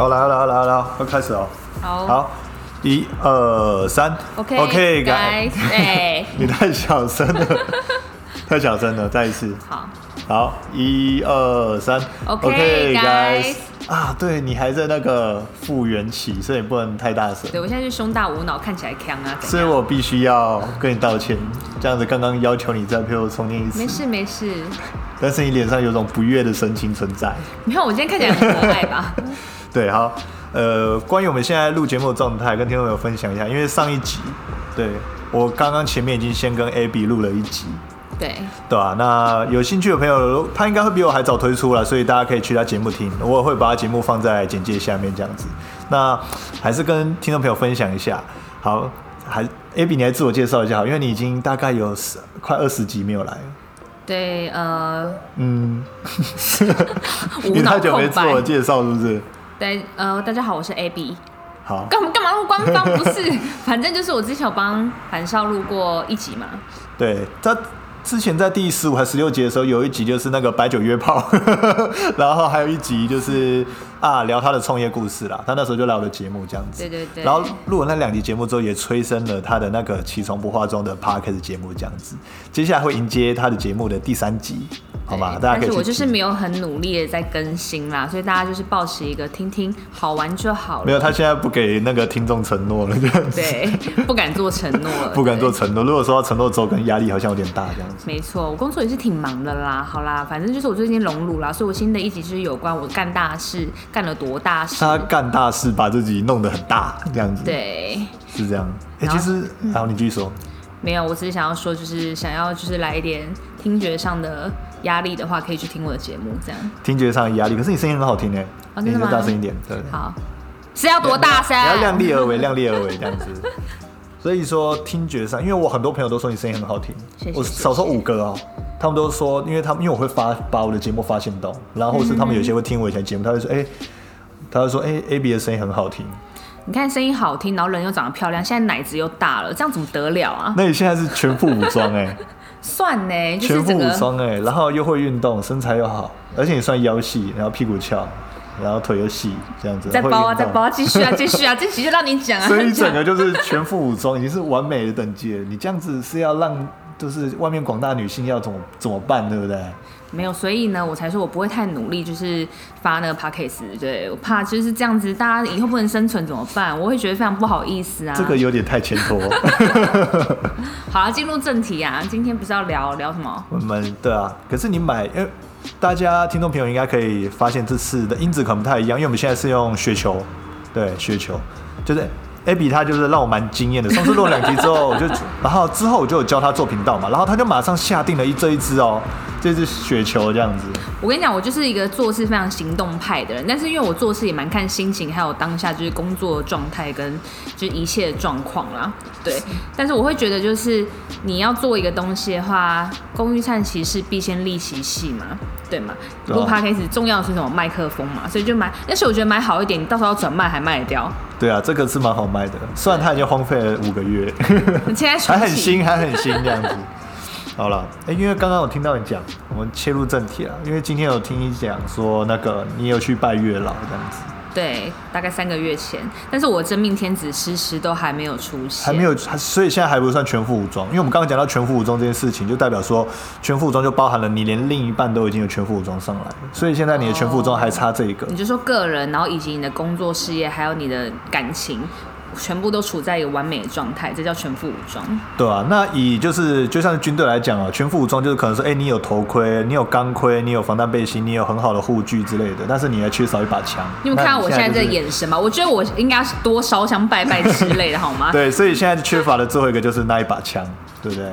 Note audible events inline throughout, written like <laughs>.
好，来来来来，要开始哦。好。好，一二三。OK OK，guys，<laughs> 哎。<laughs> 你太小声了，<laughs> 太小声了，再一次。好，好，一二三。OK，guys 啊，对你还在那个复原期，所以不能太大声。对我现在是胸大无脑，看起来强啊，所以我必须要跟你道歉，这样子刚刚要求你再陪我重念一次。没次，事没事，但是你脸上有种不悦的神情存在。你看我今天看起来很可爱吧？对，好，呃，关于我们现在录节目的状态，跟听众朋友分享一下，因为上一集，对我刚刚前面已经先跟 Abby 录了一集，对，对吧、那有兴趣的朋友，他应该会比我还早推出了，所以大家可以去他节目听，我也会把他节目放在简介下面这样子。那还是跟听众朋友分享一下，好，还 Abby 你来自我介绍一下好，因为你已经大概有十快二十集没有来了。对，呃，<laughs> 嗯，无脑你太久没自我。介绍是不是？对，呃，大家好，我是 AB。好，干嘛干嘛那么官方？不是，<laughs> 反正就是我之前有帮樊少录过一集嘛。对他之前在第十五还十六集的时候，有一集就是那个白酒约炮，<laughs> 然后还有一集就是啊聊他的创业故事啦。他那时候就来我的节目这样子，对对对然后录了那两集节目之后，也催生了他的那个起床不化妆的 podcast 节目这样子。接下来会迎接他的节目的第三集，好吧？大家可以但是我就是没有很努力的在更新啦，所以大家就是保持一个听听好玩就好了。没有，他现在不给那个听众承诺了。<laughs> 对，不敢做承诺了，<laughs> 不敢做。承诺。如果说要承诺之后，可能压力好像有点大这样子。没错，我工作也是挺忙的啦。好啦，反正就是我最近荣辱啦，所以我新的一集就是有关我干大事，干了多大事。他干大事，把自己弄得很大，这样子。，对，是这样。哎、其实，好，你继续说。没有，我只是想要说，就是想要就是来一点听觉上的压力的话，可以去听我的节目，这样。听觉上的压力，可是你声音很好听哎、你就哦真的吗大声一点，对。好，是要多大声？你要量力而为，量力而为这样子。<laughs> 所以说听觉上，因为我很多朋友都说你声音很好听，我少说五个哦，他们都说，因为他们因为我会发把我的节目发现到，然后是他们有些会听我以前节目，他会说，哎、他会说，哎、a b 的声音很好听。你看声音好听，然后人又长得漂亮，现在奶子又大了，这样怎么得了啊？那你现在是全副武装哎、算呢，就全副武是整个装哎、然后又会运动，身材又好，而且你算腰细，然后屁股翘，然后腿又细，这样子。会再包啊，再包啊，继续啊，<laughs> 继续啊，这集就让你讲啊。所以整个就是全副武装，已经是完美的等级了。你这样子是要让，就是外面广大女性要怎么怎么办，对不对？没有，所以呢，我才说我不会太努力，就是发那个 podcast，对我怕就是这样子，大家以后不能生存怎么办？我会觉得非常不好意思啊。这个有点太前拖。<laughs> 好了，进入正题啊，今天不是要聊聊什么？我们对啊，可是你买，因为大家听众朋友应该可以发现这次的音质可能不太一样，因为我们现在是用雪球，对，雪球，就是 Abby 他就是让我蛮惊艳的。上次录了两集之后，我就，然后之后我就有教他做频道嘛，然后他就马上下定了一这一支哦，这是雪球这样子。我跟你讲，我就是一个做事非常行动派的人，但是因为我做事也蛮看心情，还有当下就是工作状态跟就是一切的状况啦。对，但是我会觉得就是你要做一个东西的话，工欲善其事，必先利其器嘛，对吗？对啊录 podcast 重要的是什么？麦克风嘛，所以就买。但是我觉得买好一点，你到时候要转卖还卖得掉。对啊，这个是蛮好卖的，虽然它已经荒废了五个月，你 <laughs> 现在 <laughs> 还很，新，还很新这样子。好了，哎、因为刚刚我听到你讲，我们切入正题了。因为今天有听你讲说，那个你有去拜月老这样子，对，大概三个月前，但是我真命天子迟迟都还没有出现，还没有，所以现在还不算全副武装。因为我们刚刚讲到全副武装这件事情，就代表说全副武装就包含了你连另一半都已经有全副武装上来了，所以现在你的全副武装还差这一个。你就说个人，然后以及你的工作事业，还有你的感情，全部都处在一个完美的状态，这叫全副武装。对啊，那以就是就像军队来讲啊，全副武装就是可能说，哎、你有头盔，你有钢盔，你有防弹背心，你有很好的护具之类的，但是你还缺少一把枪。你们看到我现在这个眼神吗？我觉得我应该是多烧香拜拜之类的，好吗？<laughs> 对，所以现在缺乏的最后一个就是那一把枪，对不对？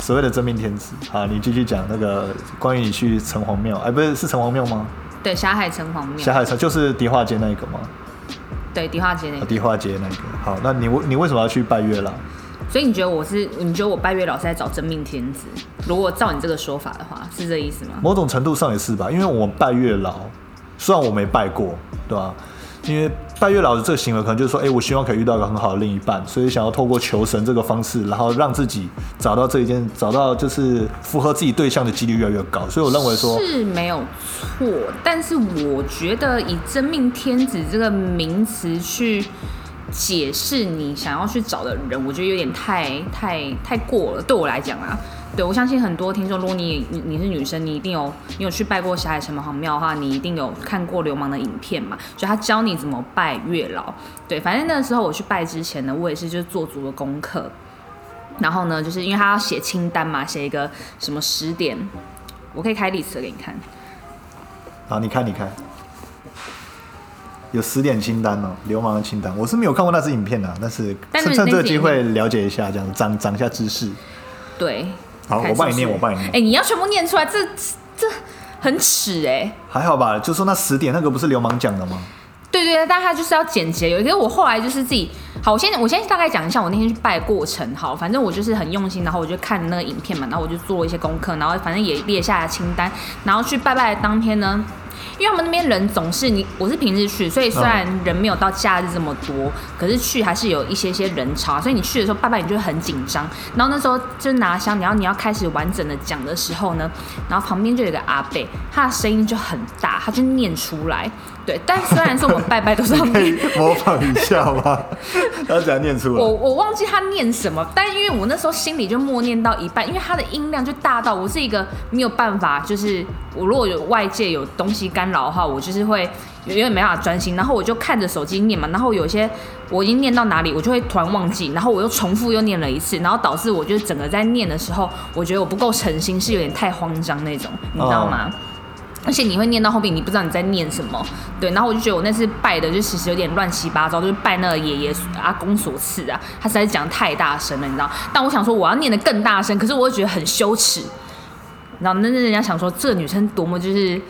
所谓的真命天子。啊，你继续讲那个关于你去城隍庙，哎，不是是城隍庙吗？对，霞海城隍庙，霞海城就是迪化街那一个吗？对，迪化街那个。啊迪化街那个。好，那你为你为什么要去拜月老？所以你觉得我是？你觉得我拜月老是在找真命天子？如果照你这个说法的话，是这意思吗？某种程度上也是吧，因为我们拜月老，虽然我没拜过，对吧？因为拜月老的这个行为，可能就是说，哎、我希望可以遇到一个很好的另一半，所以想要透过求神这个方式，然后让自己找到这一件，找到就是符合自己对象的几率越来越高。所以我认为说，是没有错，但是我觉得以真命天子这个名词去解释你想要去找的人，我觉得有点太太太过了。对我来讲啊，对我相信很多听众，如果你你你是女生，你一定有你有去拜过霞海城隍庙的话，你一定有看过流氓的影片嘛，就他教你怎么拜月老。对，反正那个时候我去拜之前呢，我也是就是做足了功课。然后呢，就是因为他要写清单嘛，写一个什么十点，我可以开历史给你看。好，你看，你看，有十点清单哦，流氓的清单。我是没有看过那支影片的，但是但是趁趁这个机会了解一下，这样长长一下知识。对，好，我帮你念，我帮你念哎、。你要全部念出来，这这很耻哎、还好吧？就说那十点那个不是流氓讲的吗？对对对，但他就是要简洁有一个，我后来就是自己，好，我先我先大概讲一下我那天去拜的过程，好，反正我就是很用心，然后我就看那个影片嘛，然后我就做了一些功课，然后反正也列下了清单，然后去拜拜的当天呢。因为我们那边人总是你，我是平日去，所以虽然人没有到假日这么多，可是去还是有一些些人潮，所以你去的时候拜拜你就很紧张。然后那时候就拿香，然后你要开始完整的讲的时候呢，然后旁边就有个阿贝，他的声音就很大，他就念出来。对，但虽然是我们拜拜都是要 <laughs> 模仿一下吗？<laughs> 他怎样念出来？我我忘记他念什么，但因为我那时候心里就默念到一半，因为他的音量就大到我是一个没有办法，就是我如果有外界有东西干扰的话，我就是会有点没办法专心，然后我就看着手机念嘛，然后有些我已经念到哪里，我就会突然忘记，然后我又重复又念了一次，然后导致我就是整个在念的时候，我觉得我不够诚心，是有点太慌张那种，你知道吗？而且你会念到后面，你不知道你在念什么，对。然后我就觉得我那次拜的就其实有点乱七八糟，就是拜那个爷爷阿公所赐啊，他实在讲太大声了，你知道。但我想说我要念得更大声，可是我又觉得很羞耻，然后那那人家想说这女生多么就是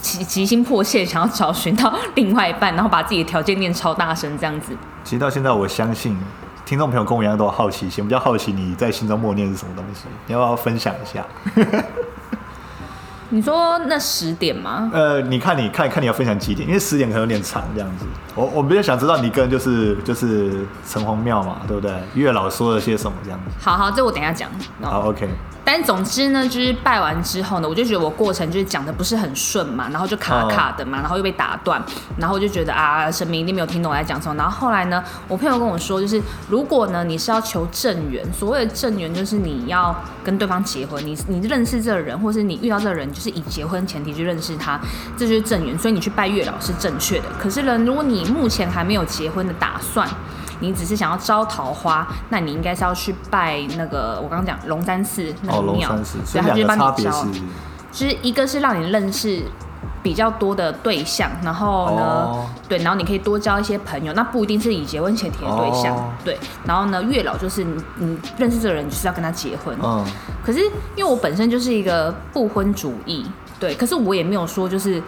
急急心迫切想要找寻到另外一半，然后把自己的条件念超大声这样子。其实到现在，我相信听众朋友跟我一样都有好奇心，比较好奇你在心中默念是什么东西，你要不要分享一下？<laughs> 你说那十点吗？呃，你看，你看看你要分享几点？因为十点可能有点长这样子。我我比较想知道你跟就是就是城隍庙嘛，对不对？月老说了些什么这样子。好好，这我等一下讲。好，OK。但总之呢，就是拜完之后呢，我就觉得我过程就是讲的不是很顺嘛，然后就卡卡的嘛，然后又被打断，然后我就觉得啊，神明一定没有听懂我在讲什么。然后后来呢，我朋友跟我说，就是如果呢你是要求正缘，所谓的正缘就是你要跟对方结婚，你你认识这个人，或是你遇到这个人，就是以结婚前提去认识他，这就是正缘。所以你去拜月老是正确的。可是呢，如果你目前还没有结婚的打算，你只是想要招桃花，那你应该是要去拜那个我刚刚讲龙山寺那哦，个庙，龙山寺，所以，他就帮你招，别是就是一个是让你认识比较多的对象，然后呢，哦。对，然后你可以多交一些朋友，那不一定是以结婚前提的对象，哦。对，然后呢，月老就是你你认识这个人你就是要跟他结婚，嗯，可是因为我本身就是一个不婚主义，对，可是我也没有说就是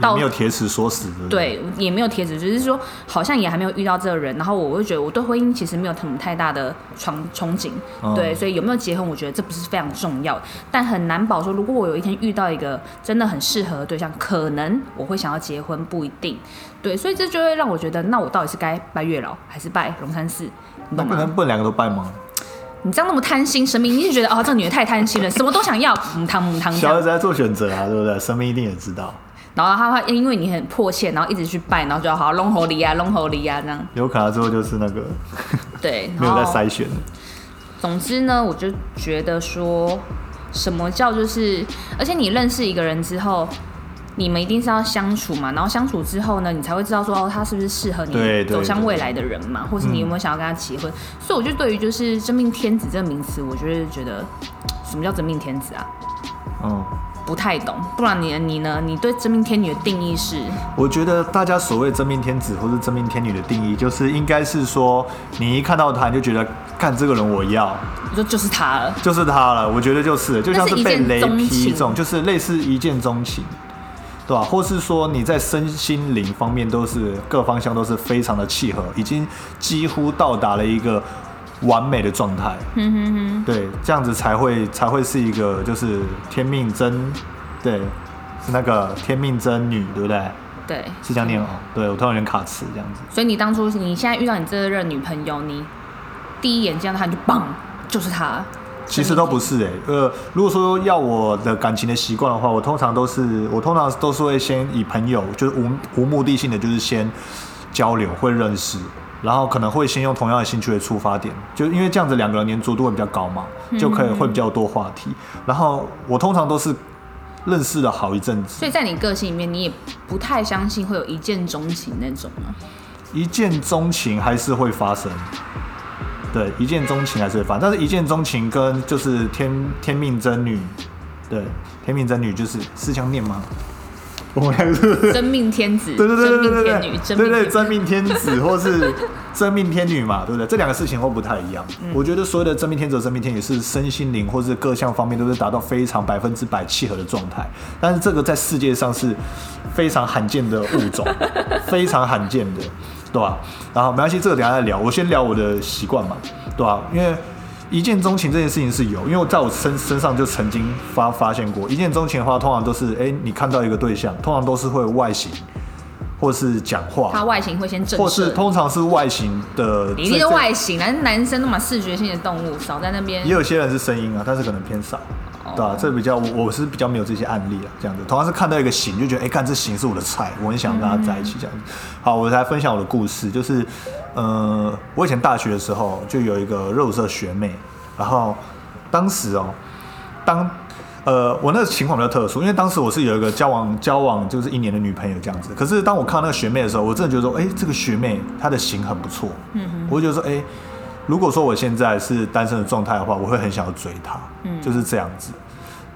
到没有铁齿说死，对不对？也没有铁齿，只是说好像也还没有遇到这个人，然后我会觉得我对婚姻其实没有什么太大的憧憧憬，嗯对，所以有没有结婚，我觉得这不是非常重要的，但很难保说，如果我有一天遇到一个真的很适合的对象，可能我会想要结婚，不一定，对，所以这就会让我觉得，那我到底是该拜月老还是拜龙山寺，你懂吗那不能？不能两个都拜吗？你这样那么贪心，神明一定是觉得哦，这个女的太贪心了，<laughs> 什么都想要，母汤母汤小孩子在做选择啊，对不对？神明一定也知道，然后他会因为你很迫切，然后一直去拜，然后就要好龙猴梨啊，龙猴梨啊这样。有可能之后就是那个对，<laughs> 没有在筛选。总之呢，我就觉得说，什么叫就是，而且你认识一个人之后，你们一定是要相处嘛，然后相处之后呢，你才会知道说哦，他是不是适合你走向未来的人嘛，或是你有没有想要跟他结婚。所以我就对于就是真命天子这个名词，我就是觉得什么叫真命天子啊？嗯，不太懂，不然你你呢？你对真命天女的定义是？我觉得大家所谓真命天子或是真命天女的定义，就是应该是说，你一看到他，你就觉得，看这个人我要，就就是他了。就是他了。我觉得就是，就像是被雷劈中，就是类似一见钟情，对吧？或是说你在身心灵方面都是各方向都是非常的契合，已经几乎到达了一个完美的状态。嗯哼哼，对，这样子才会才会是一个就是天命真，对，是那个天命真女，对不对？对，是这样念哦。对我突然有点卡词这样子。所以你当初你现在遇到你这任女朋友，你第一眼见到她你就棒，就是她。其实都不是哎、呃，如果说要我的感情的习惯的话，我通常都是我通常都是会先以朋友，就是无无目的性的，就是先交流，会认识，然后可能会先用同样的兴趣为出发点，就因为这样子两个人粘着度会比较高嘛，就可以会比较多话题。然后我通常都是认识了好一阵子所，以在你个性里面，你也不太相信会有一见钟情那种啊。一见钟情还是会发生。对，一见钟情还是会发，但是一见钟情跟就是天天命真女，对，天命真女就是是这样念吗？我们两个是真命天子，<laughs> 对对对真对对命天女，对，对对真命天真命天子或是真命天女嘛，对不对？这两个事情会不太一样。嗯我觉得所有的真命天子、和真命天女是身心灵或是各项方面都是达到非常百分之百契合的状态，但是这个在世界上是非常罕见的物种，<laughs> 非常罕见的，对吧？然后没关系，这个等下再聊。我先聊我的习惯嘛，对吧？因为一见钟情这件事情是有，因为我在我身身上就曾经发发现过，一见钟情的话，通常都是哎、你看到一个对象，通常都是会外形，或是讲话他，外形会先正或是。通常是外形的，你一定是外形，男男生都嘛视觉性的动物，少在那边也。有些人是声音啊，但是可能偏少，哦对吧、这比较我我是比较没有这些案例啊，这样子。同样是看到一个型，就觉得哎，看、这型是我的菜，我很想跟他在一起这样子。好，我来分享我的故事，就是呃，我以前大学的时候就有一个热舞社学妹，然后当时哦，当呃，我那个情况比较特殊，因为当时我是有一个交往交往就是一年的女朋友这样子。可是当我看到那个学妹的时候，我真的觉得说，哎、这个学妹她的型很不错，嗯我就觉得说，哎、如果说我现在是单身的状态的话，我会很想要追她，就是这样子，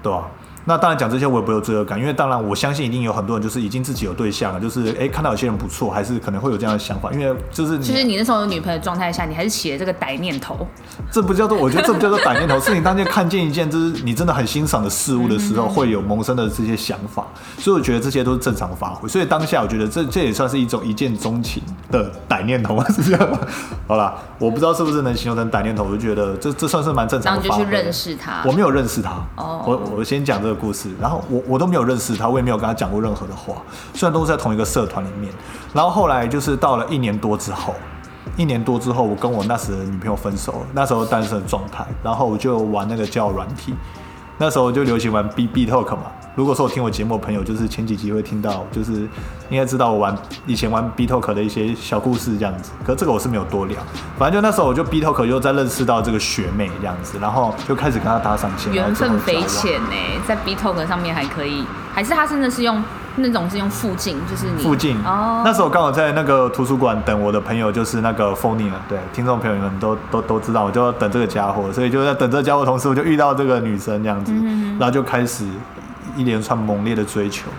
对吧、那当然讲这些我也不会有罪恶感，因为当然我相信一定有很多人就是已经自己有对象了，就是哎、看到有些人不错，还是可能会有这样的想法，因为就是其实你那时候有女朋友的状态下，你还是起了这个歹念头。这不叫做，我觉得这不叫做歹念头，是你当天看见一件就是你真的很欣赏的事物的时候，会有萌生的这些想法，所以我觉得这些都是正常发挥。所以当下我觉得这这也算是一种一见钟情的歹念头，是这样吗？好啦，我不知道是不是能形容成歹念头，我就觉得这这算是蛮正常的然后。就去认识他我。没有认识他，哦我我先讲这个故事，然后我我都没有认识他，我也没有跟他讲过任何的话，虽然都是在同一个社团里面，然后后来就是到了一年多之后，一年多之后，我跟我那时的女朋友分手了，那时候单身状态，然后我就玩那个叫软体，那时候就流行玩 B B Talk 嘛。如果说我听我节目的朋友，就是前几集会听到，就是应该知道我玩以前玩 B Talk 的一些小故事这样子。可是这个我是没有多聊，反正就那时候我就 B Talk 又在认识到这个学妹这样子，然后就开始跟她搭上线，缘分匪浅呢，在 B Talk 上面还可以，还是他真的是用那种是用附近，就是你附近。哦，那时候刚好在那个图书馆等我的朋友，就是那个 f o n y 了对，听众朋友们都都都知道，我就要等这个家伙，所以就在等这个家伙同时，我就遇到这个女生这样子，然后就开始一连串猛烈的追求，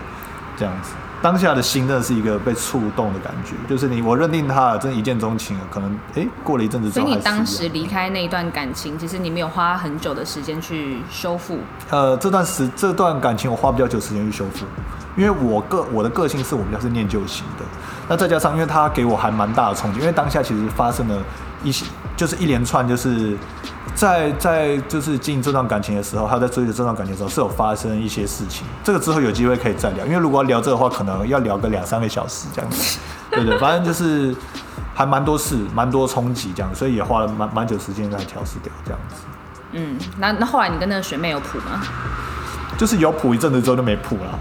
这样子。当下的心真的是一个被触动的感觉，就是你我认定他了，真的一见钟情了，可能哎、过了一阵子之所以后还是一样，你当时离开那一段感情，其实你没有花很久的时间去修复。呃，这段时这段感情我花比较久时间去修复，因为我个我的个性是我比较是念旧型的，那再加上因为他给我还蛮大的冲击，因为当下其实发生了一些就是一连串就是在在就是经营这段感情的时候，他在追求这段感情的时候是有发生一些事情，这个之后有机会可以再聊，因为如果要聊这个话，可能要聊个两三个小时这样子，对对，反正就是还蛮多事，蛮多冲击这样，所以也花了蛮蛮久时间来调试掉这样子。嗯，那那后来你跟那个学妹有谱吗？就是有谱一阵子之后就没谱了，哦，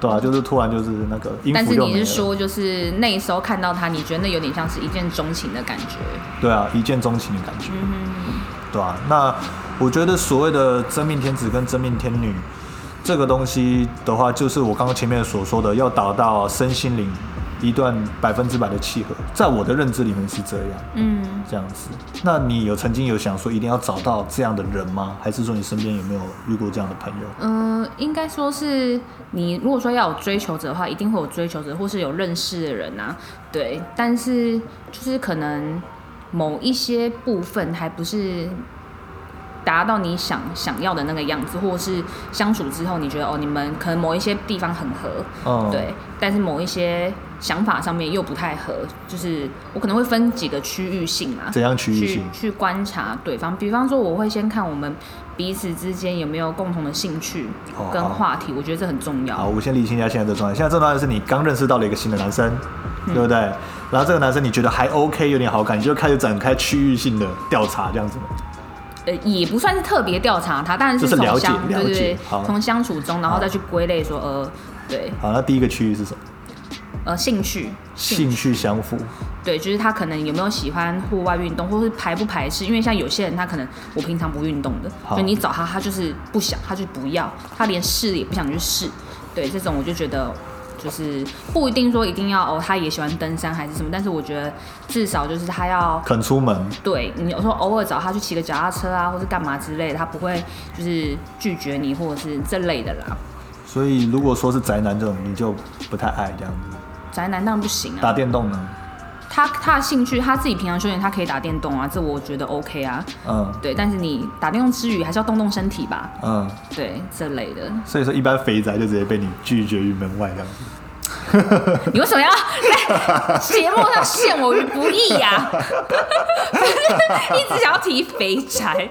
对啊，就是突然就是那个音但是符就没了。你是说，就是那时候看到他，你觉得那有点像是一见钟情的感觉？对啊，一见钟情的感觉，嗯对啊。那我觉得所谓的真命天子跟真命天女这个东西的话，就是我刚刚前面所说的，要达到身心灵一段百分之百的契合，在我的认知里面是这样。嗯，这样子，那你有曾经有想说一定要找到这样的人吗？还是说你身边有没有遇过这样的朋友？嗯，应该说是你如果说要有追求者的话，一定会有追求者，或是有认识的人啊，对。但是就是可能某一些部分还不是达到你想想要的那个样子，或者是相处之后你觉得哦，你们可能某一些地方很合，嗯，对，但是某一些想法上面又不太合，就是我可能会分几个区域性嘛，怎样区域性？去观察对方。比方说，我会先看我们彼此之间有没有共同的兴趣跟话题，我觉得这很重要好，我先理清一下现在这状态。现在这状态是你刚认识到了一个新的男生，嗯对不对？然后这个男生你觉得还 OK，有点好感，你就开始展开区域性的调查，这样子吗。呃，也不算是特别调查他，当然就是了解从相对对对好，从相处中，然后再去归类说，呃，对，好，那第一个区域是什么？呃，兴趣，兴趣相符。对，就是他可能有没有喜欢户外运动，或是排不排斥？因为像有些人他可能我平常不运动的，好就你找他，他就是不想，他就不要，他连试也不想去试。对，这种我就觉得就是不一定说一定要哦，他也喜欢登山还是什么，但是我觉得至少就是他要肯出门，对你有时候偶尔找他去骑个脚踏车啊，或是干嘛之类的，他不会就是拒绝你或者是这类的啦。所以如果说是宅男这种，你就不太爱这样子。宅男当然不行啊，打电动呢？他他的兴趣，他自己平常休闲，他可以打电动啊，这我觉得 OK 啊。嗯对，但是你打电动之余还是要动动身体吧，嗯，对这类的。所以说一般肥宅就直接被你拒绝于门外这样子。<laughs> 你为什么要 <laughs> 在节目上陷我于不义呀、<laughs> 一直想要提肥宅。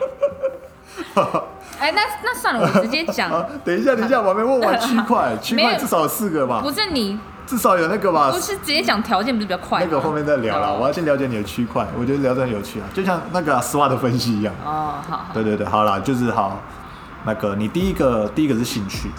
哎，那那算了，我直接讲，等一下，等一下，我还没问完区块，区块至少有四个吧不？是你，至少有那个吧不？是直接讲条件，不是比较快吗？那个后面再聊啦，哦我要先了解你的区块，我觉得聊得很有趣啊，就像那个 SWOT 分析一样。哦，好好 <laughs> 对对对，好啦，就是好。那个你第一个第一个是兴趣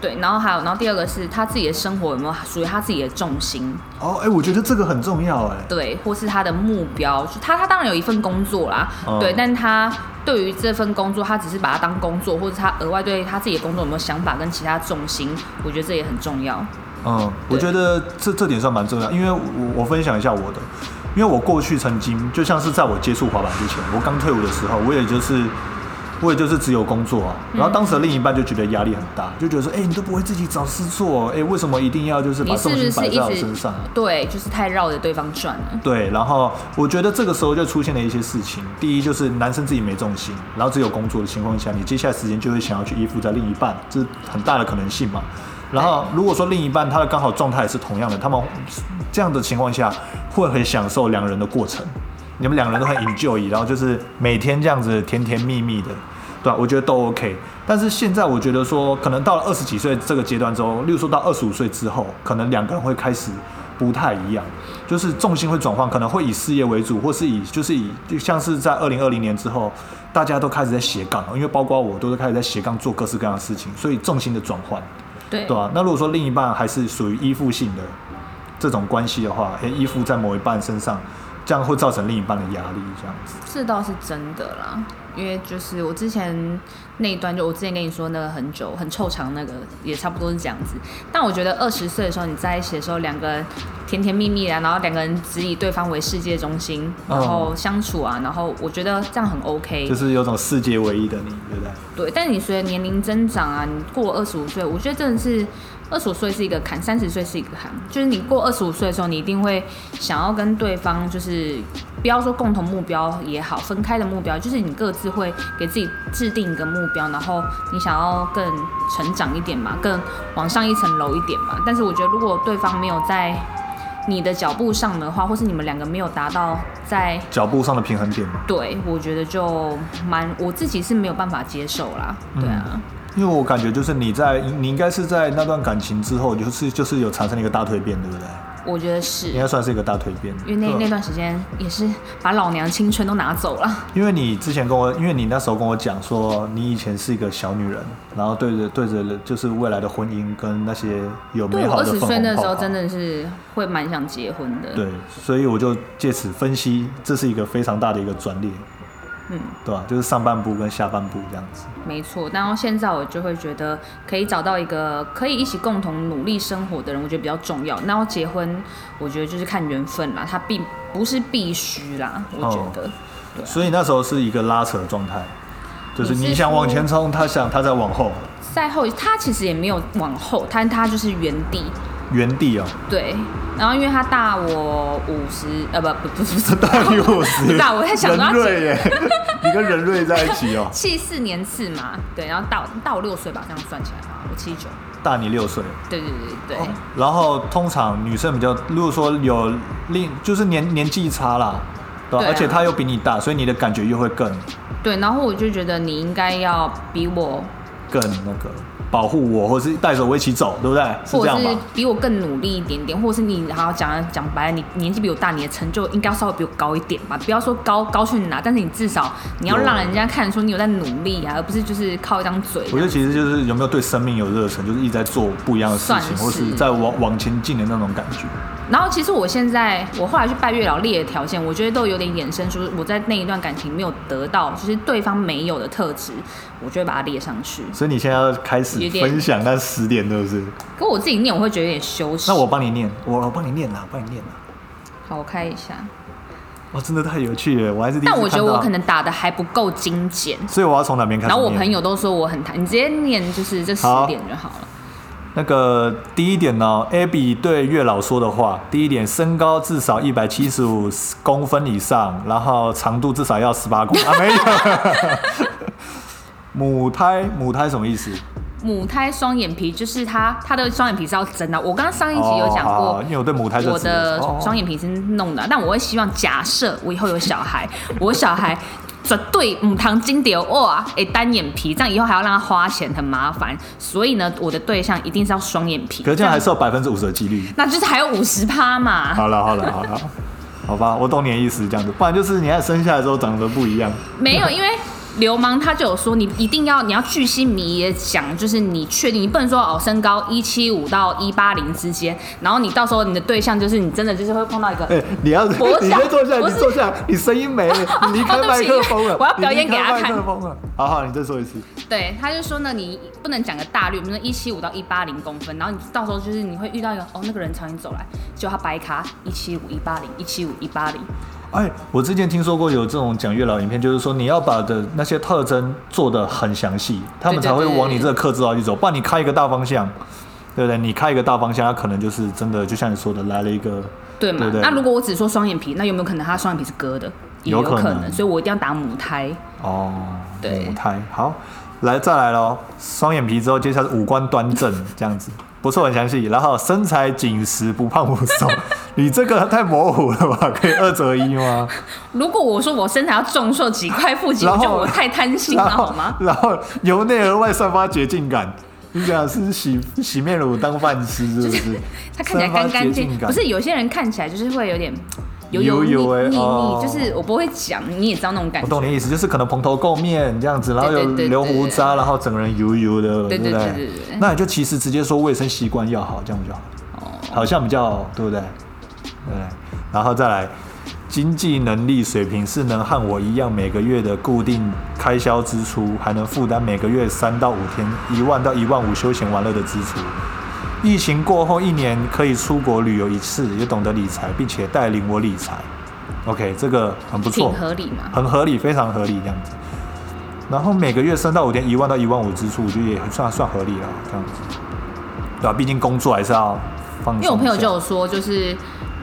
对，然后还有，然后第二个是他自己的生活有没有属于他自己的重心，哦，哎、我觉得这个很重要哎。对，或是他的目标，就他他当然有一份工作啦，嗯对，但他对于这份工作，他只是把它当工作，或者他额外对他自己的工作有没有想法跟其他重心，我觉得这也很重要。嗯，我觉得这这点算蛮重要，因为我我分享一下我的，因为我过去曾经就像是在我接触滑板之前，我刚退伍的时候，我也就是我也就是只有工作啊，然后当时的另一半就觉得压力很大，就觉得说，哎、你都不会自己找事做，哎、为什么一定要就是把重心摆在我身上？对，就是太绕着对方转了？对，然后我觉得这个时候就出现了一些事情。第一就是男生自己没重心，然后只有工作的情况下，你接下来时间就会想要去依附在另一半，这是很大的可能性嘛。然后如果说另一半他的刚好状态也是同样的，他们这样的情况下会很享受两人的过程，你们两人都很 <laughs> enjoy，然后就是每天这样子甜甜蜜蜜的，对吧、我觉得都 OK。但是现在我觉得说，可能到了二十几岁这个阶段之后，例如说到二十五岁之后，可能两个人会开始不太一样，就是重心会转换，可能会以事业为主，或是以就是以就像是在二零二零年之后，大家都开始在斜杠，因为包括我都是开始在斜杠做各式各样的事情，所以重心的转换，对对吧、那如果说另一半还是属于依附性的这种关系的话，诶，依附在某一半身上，这样会造成另一半的压力，这样子。这倒是真的啦，因为就是我之前那一段，就我之前跟你说那个很久很臭长那个，也差不多是这样子。但我觉得二十岁的时候你在一起的时候，两个人甜甜蜜蜜啊，然后两个人只以对方为世界中心，然后相处啊，然后我觉得这样很 OK。就是有种世界唯一的你，对不对？对，但你随着年龄增长啊，你过二十五岁，我觉得真的是二十五岁是一个坎，三十岁是一个坎。就是你过二十五岁的时候，你一定会想要跟对方，就是不要说共同目标也好，分开的目标，就是你各自会给自己制定一个目标，然后你想要更成长一点嘛，更往上一层楼一点嘛。但是我觉得，如果对方没有在你的脚步上的话，或是你们两个没有达到在脚步上的平衡点。对，我觉得就蛮我自己是没有办法接受啦。对啊。因为我感觉就是你在你应该是在那段感情之后，就是就是有产生了一个大蜕变，对不对？我觉得是，应该算是一个大蜕变。因为那那段时间也是把老娘青春都拿走了。因为你之前跟我，因为你那时候跟我讲说，你以前是一个小女人，然后对着对着就是未来的婚姻跟那些有美对我二十岁那时候真的是会蛮想结婚的。对，所以我就借此分析，这是一个非常大的一个转捩，嗯，对啊？就是上半部跟下半部这样子。没错。然后现在我就会觉得可以找到一个可以一起共同努力生活的人，我觉得比较重要。然后结婚，我觉得就是看缘分啦，它并不是必须啦，我觉哦得。对啊所以那时候是一个拉扯的状态，就是你想往前冲，他想他在往后。赛后他其实也没有往后，他他就是原地。原地哦，对，然后因为他大我五十，呃，不不不不是。<laughs> 大你五十，大我在想瑞耶，<laughs> 你跟人瑞在一起哦，<laughs> 七四年次嘛，对，然后大我大我六岁吧，这样算起来嘛，我七九，大你六岁。对对对对，然后通常女生比较，如果说有另就是年年纪差啦，对吧？对啊。而且他又比你大，所以你的感觉又会更。对，然后我就觉得你应该要比我，更那个保护我，或者是带着我一起走，对不对？是或者是这样吧？比我更努力一点点，或者是你好好讲讲白了，你年纪比我大，你的成就应该要稍微比我高一点吧，不要说高高去哪，但是你至少你要让人家看出你有在努力啊，而不是就是靠一张嘴。我觉得其实就是有没有对生命有热忱，就是一直在做不一样的事情，是或是在往往前进的那种感觉。然后其实我现在，我后来去拜月老列的条件，我觉得都有点衍生出我在那一段感情没有得到，就是对方没有的特质，我就会把它列上去。所以你现在要开始分享那十点，对不对？可我自己念，我会觉得有点羞耻。那我帮你念，我我帮你念啦，我帮你念啦。好，我开一下。哇，真的太有趣了，我还是但我觉得我可能打的还不够精简，所以我要从哪边开始？然后我朋友都说我很谈，你直接念就是这十点就好了。那个第一点呢，Abby 对月老说的话，第一点，身高至少一百七十五公分以上，然后长度至少要十八公啊，没有。母胎，母胎什么意思？母胎双眼皮就是他，他的双眼皮是要真的。我刚刚上一集有讲过因为我对母胎这我的哦双眼皮是弄的，但我会希望，假设我以后有小孩，<laughs> 我小孩绝对母堂金蝶哇，哎单眼皮，这样以后还要让他花钱，很麻烦。所以呢，我的对象一定是要双眼皮。可是这样还是有百分之五十的几率。那就是还有五十趴嘛。好了好了好了，好吧，我懂你的意思，这样子，不然就是你在生下来之后长得不一样。没有，因为流氓他就有说，你一定要你要巨细靡遗的讲，就是你确定，你不能说哦身高一七五到一八零之间，然后你到时候你的对象就是你真的就是会碰到一个。<laughs> 哎、你要你我想先坐下，你坐下，你声音没了，你离开麦克风了，<laughs> 我要表演给他看你离开麦克风了。好好，你再说一次。对，他就说呢，你不能讲个大略，比如说一七五到一八零公分，然后你到时候就是你会遇到一个哦，那个人朝你走来，就他白卡一七五一八零一七五一八零，哎，我之前听说过有这种讲月老影片，就是说你要把的那些特征做的很详细，他们才会往你这个克制化去走。不然你开一个大方向，对不对？你开一个大方向，他可能就是真的，就像你说的，来了一个，对嘛？对对那如果我只说双眼皮，那有没有可能他双眼皮是割的？也有有可可能所以我一定要打母胎。哦，对母胎。好，来再来喽，双眼皮之后，接下来是五官端正，这样子不错，很详细。然后身材紧实，不胖不瘦。<laughs> 你这个太模糊了吧？<laughs> 可以二择一吗？如果我说我身材要重瘦几块腹肌，就我觉得我太贪心了，好吗？然后由内而外散发洁净感。你讲是洗洗面乳当饭吃，是不是？它看起来干干净净，不是有些人看起来就是会有点油油油油欸腻腻哦，就是我不会讲，你也知道那种感觉。我懂你意思，就是可能蓬头垢面这样子，然后有留胡渣，然后整个人油油的，对对不对对对那你就其实直接说卫生习惯要好，这样就好，哦，好像比较对不对？对，然后再来。经济能力水平是能和我一样每个月的固定开销支出，还能负担每个月三到五天一万到一万五休闲玩乐的支出。疫情过后一年可以出国旅游一次，也懂得理财，并且带领我理财。OK，这个很不错挺，合理嘛。很合理，非常合理这样子。然后每个月升到五天一万到一万五支出，我觉得也算算合理了，这样子，对吧、毕竟工作还是要放。因为我朋友就有说，就是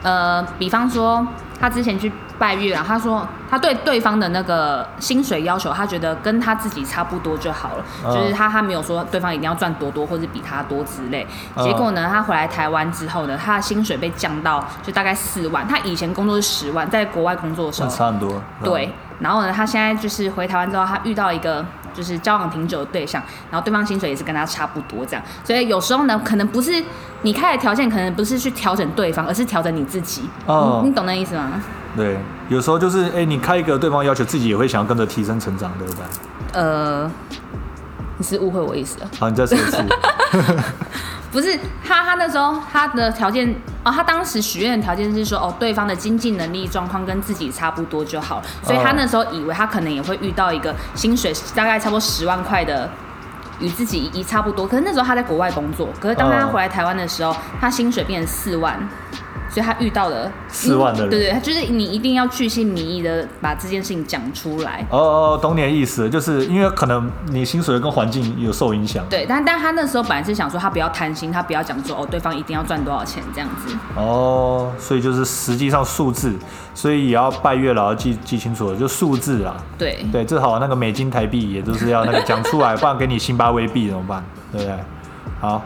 呃，比方说他之前去拜月啊，他说他对对方的那个薪水要求，他觉得跟他自己差不多就好了，嗯就是他他没有说对方一定要赚多多或者比他多之类。嗯结果呢，他回来台湾之后呢，他的薪水被降到就大概四万，他以前工作是十万，在国外工作的时候，差很多。对，然后呢，他现在就是回台湾之后，他遇到一个就是交往挺久的对象，然后对方薪水也是跟他差不多这样，所以有时候呢，可能不是你开的条件，可能不是去调整对方，而是调整你自己。哦你你懂那意思吗？对，有时候就是哎、你开一个对方要求，自己也会想要跟着提升成长，对不对？呃，你是误会我意思了。好，你再说一次。<laughs> 不是他，他那时候他的条件哦，他当时许愿的条件是说，哦，对方的经济能力状况跟自己差不多就好了，所以他那时候以为他可能也会遇到一个薪水大概差不多十万块的。与自己一差不多，可是那时候他在国外工作，可是当他哦回来台湾的时候，他薪水变成四万，所以他遇到了四万的人对对，他就是你一定要巨细靡遗的把这件事情讲出来。哦哦，懂你的意思，就是因为可能你薪水跟环境有受影响。对，但但他那时候本来是想说，他不要贪心，他不要讲说哦，对方一定要赚多少钱这样子。哦，所以就是实际上数字，所以也要拜月老要记记清楚了，就数字啦。对，对，最好那个美金、台币也都是要那个讲出来，<laughs> 不然给你辛巴威币怎么办？对不对？好，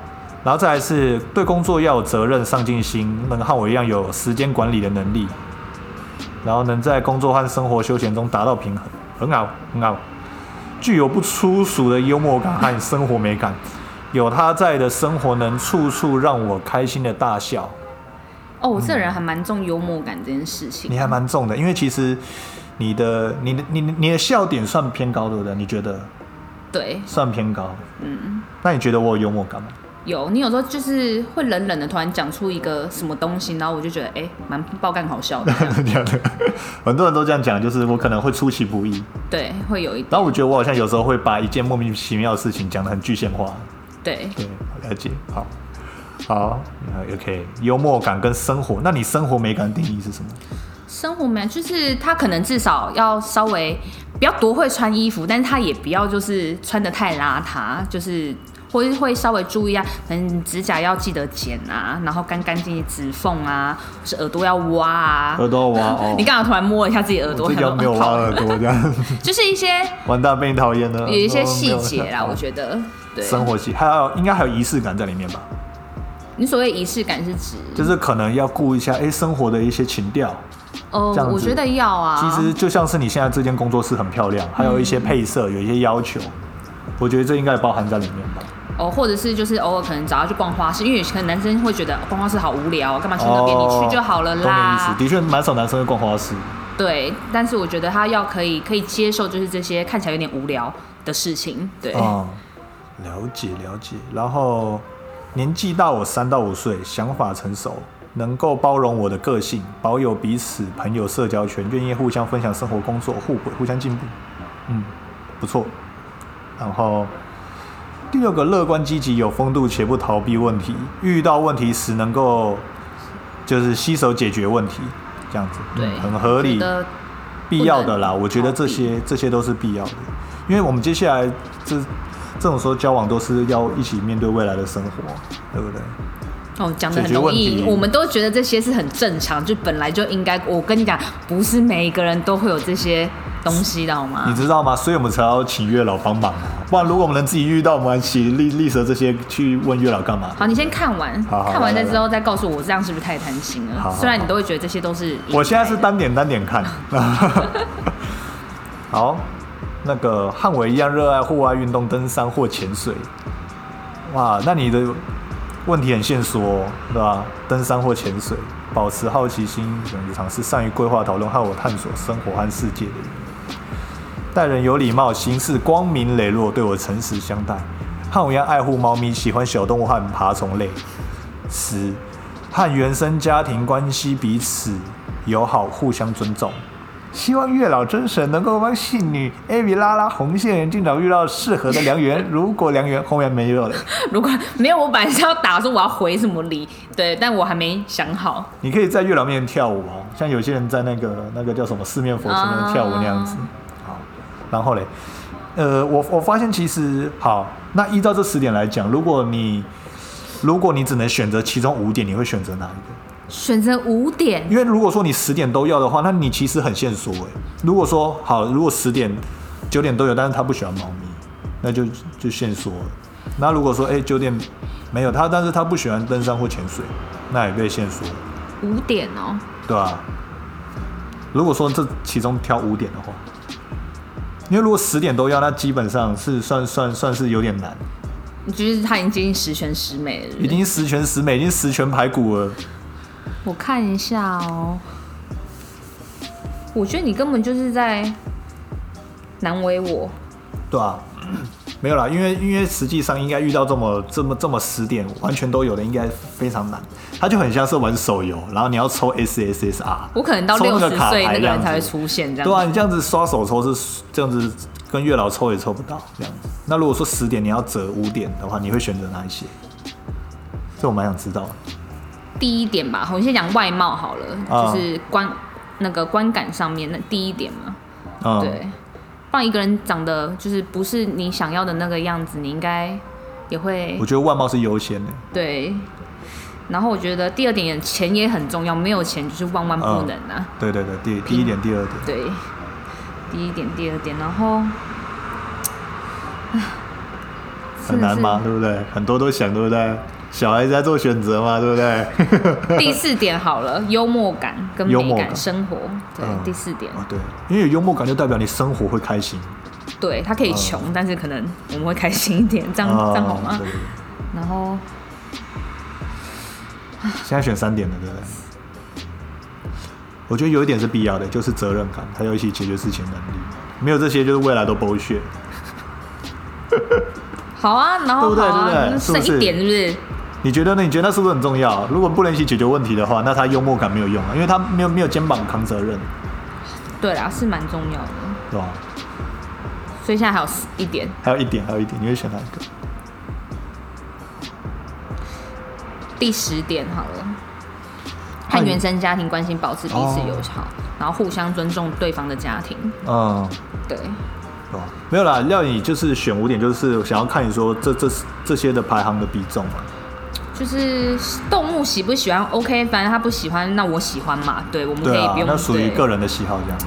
然后再来是对工作要有责任、上进心，能和我一样有时间管理的能力，然后能在工作和生活休闲中达到平衡，很好，很好。具有不粗俗的幽默感和生活美感，有他在的生活能处处让我开心的大笑。哦，我这个人还蛮重幽默感这件事情。你还蛮重的，因为其实你的、你的、你、你的笑点算偏高，对不对？你觉得对，算偏高？嗯，那你觉得我有幽默感吗？有你有时候就是会冷冷的突然讲出一个什么东西，然后我就觉得哎，蛮爆干好笑的。<laughs> 很多人都这样讲，就是我可能会出其不意，对，会有一点。然后我觉得我好像有时候会把一件莫名其妙的事情讲得很具象化。对，对，了解。好，好呃，OK，幽默感跟生活，那你生活美感定义是什么？生活美就是他可能至少要稍微不要多会穿衣服，但是他也不要就是穿的太邋遢，就是或是会稍微注意啊，可能指甲要记得剪啊，然后干干净净指缝啊，或是耳朵要挖啊。耳朵挖 <laughs> 哦你，刚刚突然摸了一下自己耳朵，我自己没有挖耳朵，这样 <laughs> 就是一些完蛋被你讨厌了。有一些细节啦，<laughs> 我觉得。对，生活细，还有应该还有仪式感在里面吧？你所谓仪式感是指就是可能要顾一下，哎、生活的一些情调。哦我觉得要啊。其实就像是你现在这间工作室很漂亮，还有一些配色，有一些要求，我觉得这应该也包含在里面吧。哦，或者是就是偶尔可能找他去逛花市，因为可能男生会觉得逛花市好无聊，干嘛去那边？你去就好了哦懂你意啦思，。的确蛮少男生会逛花市。对，但是我觉得他要可以可以接受，就是这些看起来有点无聊的事情。对，嗯，了解了解。然后年纪大我三到五岁，想法成熟，能够包容我的个性，保有彼此朋友社交圈，愿意互相分享生活、工作，互补，互相进步。嗯，不错。然后第六个，乐观积极，有风度且不逃避问题，遇到问题时能够就是携手解决问题，这样子，对嗯很合理必要的啦，我觉得这些这些都是必要的，因为我们接下来这这种时候交往都是要一起面对未来的生活，对不对？哦，讲的很容易，我们都觉得这些是很正常，就本来就应该。我跟你讲，不是每一个人都会有这些东西的好吗你？知道吗？所以我们才要请月老帮忙啊，不然如果我们能自己遇到，我们还请历历蛇这些去问月老干嘛？好，你先看完，好好看完再之后再告诉我，这样是不是太贪心了？虽然你都会觉得这些都是，我现在是单点单点看。<laughs> 好，那个汉伟一样热爱户外运动，登山或潜水。哇，那你的问题很现说、哦，对吧？登山或潜水，保持好奇心，勇于尝试，善于规划讨论，和我探索生活和世界的人。待人有礼貌，行事光明磊落，对我诚实相待。和我一样爱护猫咪，喜欢小动物和爬虫类。十，和原生家庭关系彼此友好，互相尊重。希望月老真神能够帮信女艾米拉拉红线人尽早遇到适合的良缘。如果良缘后面没有了，<laughs> 如果没有，我本来是要打说我要回什么礼，对，但我还没想好。你可以在月老面前跳舞哦，像有些人在那个那个叫什么四面佛前面跳舞那样子。好，然后嘞，呃，我我发现其实好，那依照这十点来讲，如果你如果你只能选择其中五点，你会选择哪一个？选择五点，因为如果说你十点都要的话，那你其实很限缩哎。如果说好，如果十点、九点都有，但是他不喜欢猫咪，那就就限缩了。那如果说哎九点没有他，但是他不喜欢登山或潜水，那也被限缩，五点哦，对吧、如果说这其中挑五点的话，因为如果十点都要，那基本上是算算算是有点难，你觉得他已经接近十全十美了。已经十全十美，已经十全排骨了。我看一下哦，我觉得你根本就是在难为我。对啊，没有啦，因为因为实际上应该遇到这么这么这么十点完全都有的，应该非常难。它就很像是玩手游，然后你要抽 SSSR，我可能到六十岁那个人才会出现这样。对啊，你这样子刷手抽是这样子，跟月老抽也抽不到这样子。那如果说十点你要折五点的话，你会选择哪一些？这我蛮想知道的。第一点吧，我们先讲外貌好了，啊就是观那个观感上面的第一点嘛。嗯，对，不然一个人长得就是不是你想要的那个样子，你应该也会我觉得外貌是优先的。对。然后我觉得第二点，钱也很重要，没有钱就是万万不能啊。对对对，第第一点，第二点，对，第一点，第二点，然后很难吗？？对不对？很多都想，对不对？小孩子在做选择嘛，对不对？<laughs> 第四点好了，幽默感跟美感，幽默感生活。对，嗯第四点，啊，对，因为有幽默感就代表你生活会开心。对他可以穷，但是可能我们会开心一点，这样、啊这样好吗对？对对然后现在选三点了，对不对？我觉得有一点是必要的，就是责任感，还有一起解决事情能力。没有这些，就是未来都 bullshit。好啊，然后对不对好啊，对不对剩一点是不是？你觉得呢？你觉得那是不是很重要？如果不能一起解决问题的话，那他幽默感没有用啊，因为他没有没有肩膀扛责任，对啦，是蛮重要的。对吧？所以现在还有一点，还有一点，还有一点，你会选哪一个？第十点好了，和原生家庭关系保持彼此哦友好，然后互相尊重对方的家庭。嗯，对，对吧？没有啦，要你就是选五点，就是想要看你说这这这些的排行的比重嘛。就是动物喜不喜欢？OK，反正他不喜欢，那我喜欢嘛。对，我们可以不，用。那属于个人的喜好这样子。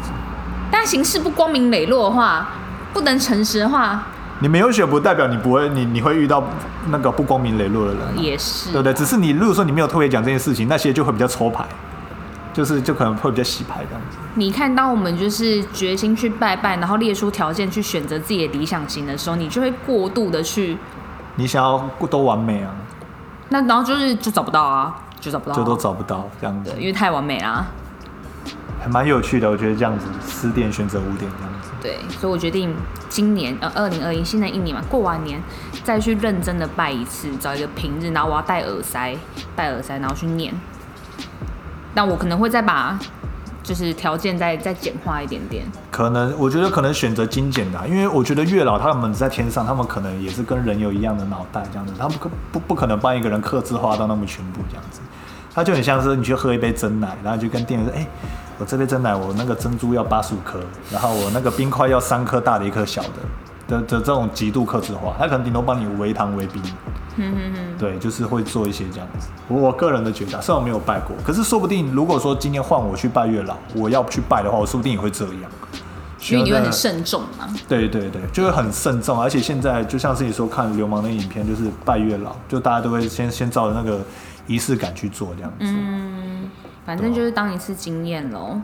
但行事不光明磊落的话，不能诚实的话，你没有选，不代表你不会，你你会遇到那个不光明磊落的人嘛，也是。对不对？只是你如果说你没有特别讲这件事情，那些就会比较抽牌，就是就可能会比较洗牌这样子。你看，当我们就是决心去拜拜，然后列出条件去选择自己的理想型的时候，你就会过度的去，你想要都完美啊，那然后就是就找不到啊，就找不到、啊，就都找不到这样子，，因为太完美啦。还蛮有趣的。我觉得这样子十点选择五点这样子。对，所以我决定今年呃二零二一新的一年嘛，过完年再去认真的拜一次，找一个平日，然后我要戴耳塞，戴耳塞，然后去念。但我可能会再把就是条件再再简化一点点。可能我觉得可能选择精简的、因为我觉得月老他们在天上，他们可能也是跟人有一样的脑袋这样子，他们不不不可能帮一个人克制化到那么全部这样子。他就很像是你去喝一杯真奶，然后就跟店员说：“哎、我这杯真奶我那个珍珠要八十五颗，然后我那个冰块要三颗大的一颗小的。”的的这种极度克制化，他可能顶多帮你围糖围冰，嗯嗯嗯，对，就是会做一些这样子。我个人的觉得，虽然我没有拜过，可是说不定如果说今天换我去拜月老，我要去拜的话，我说不定也会这样。因为你会很慎重嘛。对对对，就会很慎重，而且现在就像是你说看流氓的影片，就是拜月老，就大家都会先先照着那个仪式感去做这样子。嗯，反正就是当一次经验喽。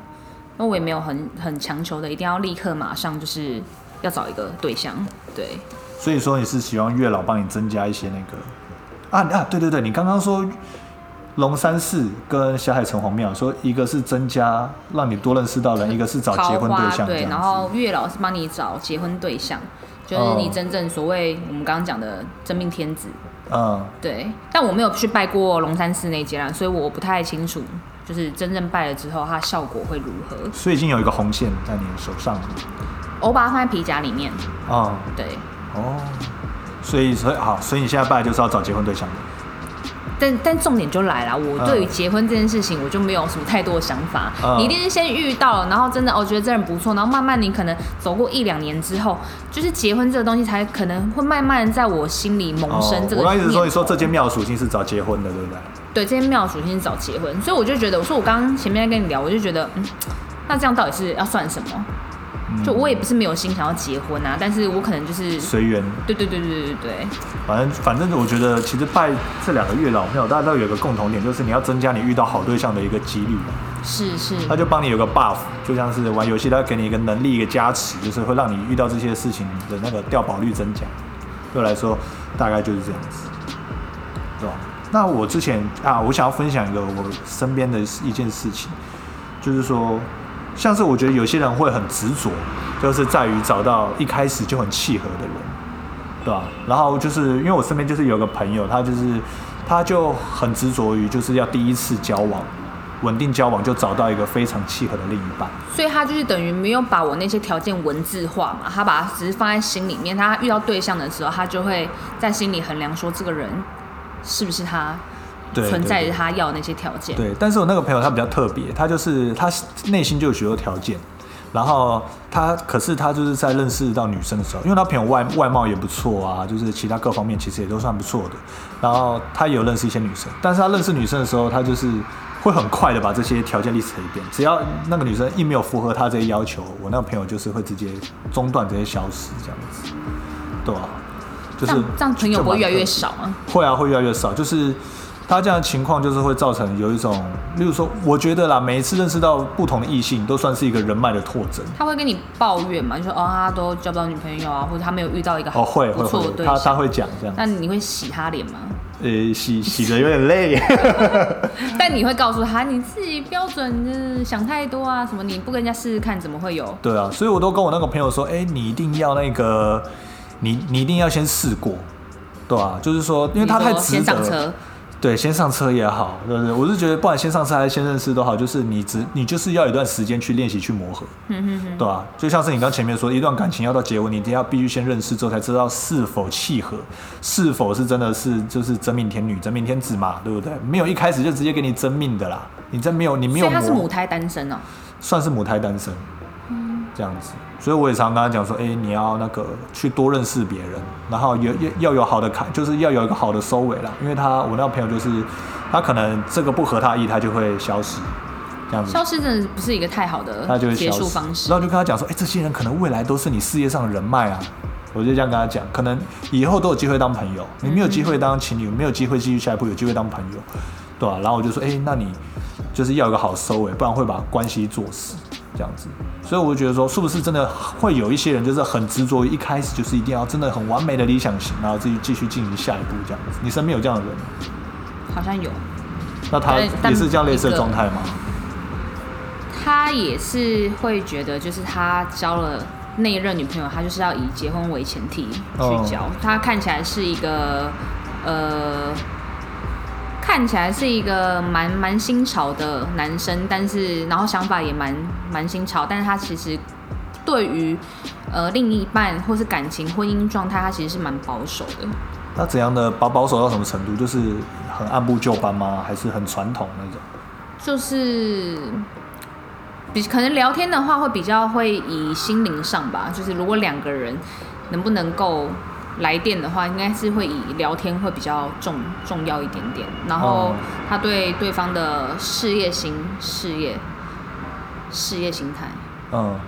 那我也没有很很强求的，一定要立刻马上就是要找一个对象。对，所以说你是希望月老帮你增加一些那个啊啊，对对对，你刚刚说龙山寺跟霞海城隍庙，说一个是增加让你多认识到人，一个是找结婚对象对，然后月老是帮你找结婚对象，就是你真正所谓我们刚刚讲的真命天子。嗯，对，但我没有去拜过龙山寺那一间啦，所以我不太清楚，就是真正拜了之后，它效果会如何。所以已经有一个红线在你手上了。我把它放在皮夹里面，哦、对，哦，所以所以好，所以你现在拜就是要找结婚对象的。但但重点就来了，我嗯对于结婚这件事情，我就没有什么太多的想法。嗯你一定是先遇到了，然后真的哦，觉得这人不错，然后慢慢你可能走过一两年之后，就是结婚这个东西才可能会慢慢在我心里萌生这个哦、我刚一直说，你说这间庙属性是找结婚的，对不对？对，这间庙属性是找结婚，所以我就觉得，我说我刚刚前面在跟你聊，我就觉得，嗯，那这样到底是要算什么？就我也不是没有心想要结婚啊，但是我可能就是，随缘。对对对对对对反正反正我觉得，其实拜这两个月老庙，大家都有一个共同点，就是你要增加你遇到好对象的一个几率嘛。是是，他就帮你有个 buff，就像是玩游戏，他给你一个能力一个加持，就是会让你遇到这些事情的那个掉保率增加。对我来说，大概就是这样子，对吧？那我之前啊，我想要分享一个我身边的一件事情，就是说，像是我觉得有些人会很执着，就是在于找到一开始就很契合的人，对吧？然后就是因为我身边就是有个朋友，他就是他就很执着于就是要第一次交往，稳定交往就找到一个非常契合的另一半。所以他就是等于没有把我那些条件文字化嘛，他把它只是放在心里面，他遇到对象的时候，他就会在心里衡量说这个人是不是他存在着他要那些条件。对，但是我那个朋友他比较特别，他就是他内心就有许多条件，然后他可是他就是在认识到女生的时候，因为他朋友外外貌也不错啊，就是其他各方面其实也都算不错的，然后他也有认识一些女生，但是他认识女生的时候，他就是会很快的把这些条件 list 一遍，只要那个女生一没有符合他这些要求，我那个朋友就是会直接中断这些消失这样子，对啊，就是这样朋友不会越来越少吗？会啊，会越来越少。就是他这样的情况，就是会造成有一种，例如说，我觉得啦，每一次认识到不同的异性，都算是一个人脉的拓展。他会跟你抱怨嘛？就说哦，他都交不到女朋友啊，或者他没有遇到一个哦，会会会，他他。会讲这样。那你会洗他脸吗？呃，洗洗的 <laughs> 有点累。<laughs> 但你会告诉他你自己标准的想太多啊，什么你不跟人家试试看，怎么会有？对啊，所以我都跟我那个朋友说，哎、你一定要那个，你你一定要先试过，对啊，就是说，因为他太值得了。先上车，对，先上车也好，对不对？我是觉得，不管先上车还是先认识都好，就是你只你就是要有一段时间去练习去磨合，对吧、就像是你刚前面说，一段感情要到结婚，你一定要必须先认识之后才知道是否契合，是否是真的是就是真命天女、真命天子嘛，对不对？没有一开始就直接给你真命的啦，你真没有你没有所以他是母胎单身哦。算是母胎单身，这样子。所以我也常跟他讲说，哎、你要那个去多认识别人，然后有要要有好的开，就是要有一个好的收尾啦。因为他我那个朋友就是，他可能这个不合他意，他就会消失，这样子。消失真的不是一个太好的他就会的结束方式然。后就跟他讲说，哎、这些人可能未来都是你事业上的人脉啊。我就这样跟他讲，可能以后都有机会当朋友，你没有机会当情侣，没有机会继续下一步，有机会当朋友，对吧、然后我就说，哎、那你就是要有个好收尾，不然会把关系做死，这样子。所以我就觉得说，是不是真的会有一些人就是很执着于一开始就是一定要真的很完美的理想型，然后自己继续进行下一步这样子？你身边有这样的人吗？好像有，那他也是这样类似的状态吗？他也是会觉得，就是他交了那一任女朋友，他就是要以结婚为前提哦去交。他看起来是一个呃，看起来是一个蛮蛮新潮的男生，但是然后想法也蛮蛮新潮，但是他其实对于呃另一半或是感情婚姻状态，他其实是蛮保守的。那怎样的保保守到什么程度？就是很按部就班吗？还是很传统那种？就是比可能聊天的话，会比较会以心灵上吧，就是如果两个人能不能够来电的话，应该是会以聊天会比较重重要一点点。然后哦。他对对方的事业心、事业、事业心态，嗯，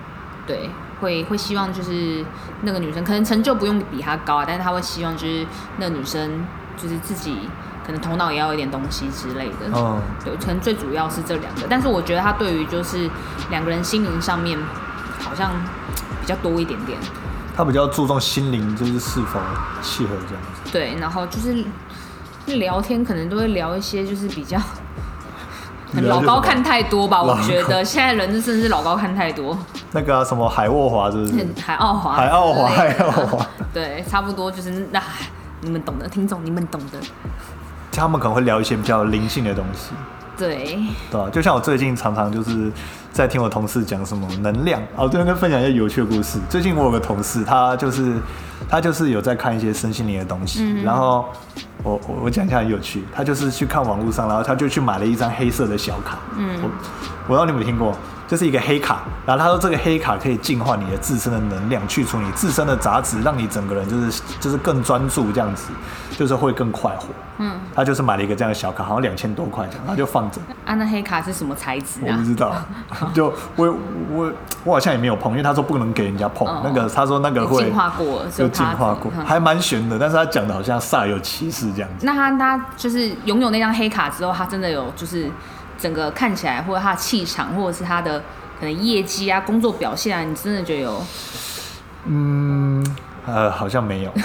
对，会会希望就是那个女生可能成就不用比他高啊，但是他会希望就是那女生就是自己可能头脑也要有一点东西之类的。嗯，对，可能最主要是这两个，但是我觉得他对于就是两个人心灵上面好像比较多一点点，他比较注重心灵，就是是否契合这样子。对，然后就是聊天可能都会聊一些就是比较 <laughs> 老高看太多吧，我老觉得。现在人真的是老高看太多，那个、啊、什么海沃华是不是？海奥华，海奥华，海奥华，对，<laughs> 差不多就是那、你们懂的，听众你们懂的，他们可能会聊一些比较灵性的东西，对，对啊、就像我最近常常就是在听我同事讲什么能量，哦，这边跟分享一些有趣的故事。最近我有个同事，他就是他就是有在看一些身心灵的东西，嗯。然后我我我讲一下很有趣，他就是去看网络上，然后他就去买了一张黑色的小卡，嗯。我我不知道你有没有听过，就是一个黑卡，然后他说这个黑卡可以净化你的自身的能量，去除你自身的杂质，让你整个人就是就是更专注这样子，就是会更快活。嗯，他就是买了一个这样的小卡，好像两千多块这样，然后就放着。啊，那黑卡是什么材质啊我不？知道，<laughs> 就我我我好像也没有碰，因为他说不能给人家碰。哦那个他说那个会进化过了，只有有他进化过，嗯还蛮悬的，但是他讲的好像煞有其事这样子。那他他就是拥有那张黑卡之后，他真的有就是整个看起来，或者他的气场，或者是他的可能业绩啊、工作表现啊，你真的觉得有嗯，呃，好像没有。<laughs>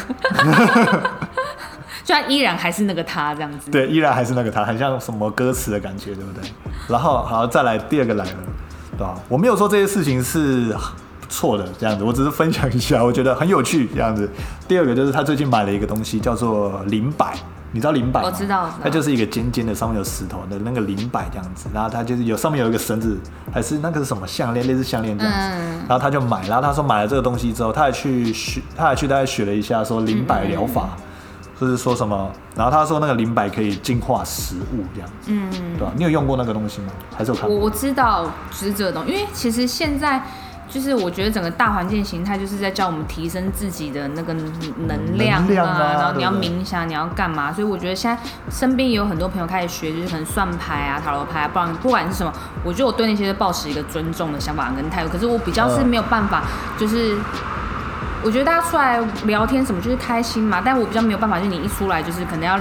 虽然依然还是那个他这样子。对，依然还是那个他，很像什么歌词的感觉，对不对？然后好，再来第二个来了，对吧？我没有说这些事情是错的，这样子，我只是分享一下，我觉得很有趣，这样子。第二个就是他最近买了一个东西，叫做灵摆。你知道灵摆吗？我知道它就是一个尖尖的，上面有石头的那个灵摆这样子，然后它就是有上面有一个绳子，还是那个是什么项链，类似项链这样子。嗯然后他就买，然后他说买了这个东西之后，他还去学，他还去大概学了一下说灵摆疗法。就是说什么，然后他说那个灵摆可以净化食物这样子，嗯，对吧、你有用过那个东西吗？还是有看过？我我知道就是这个东西，因为其实现在就是我觉得整个大环境形态就是在教我们提升自己的那个能量啊然后你要冥想，你要干嘛？所以我觉得现在身边也有很多朋友开始学，就是可能算牌啊、塔罗牌啊，不然不管是什么，我觉得我对那些都抱持一个尊重的想法跟态度。可是我比较是嗯没有办法，就是。我觉得大家出来聊天什么就是开心嘛，但我比较没有办法，就是你一出来就是可能要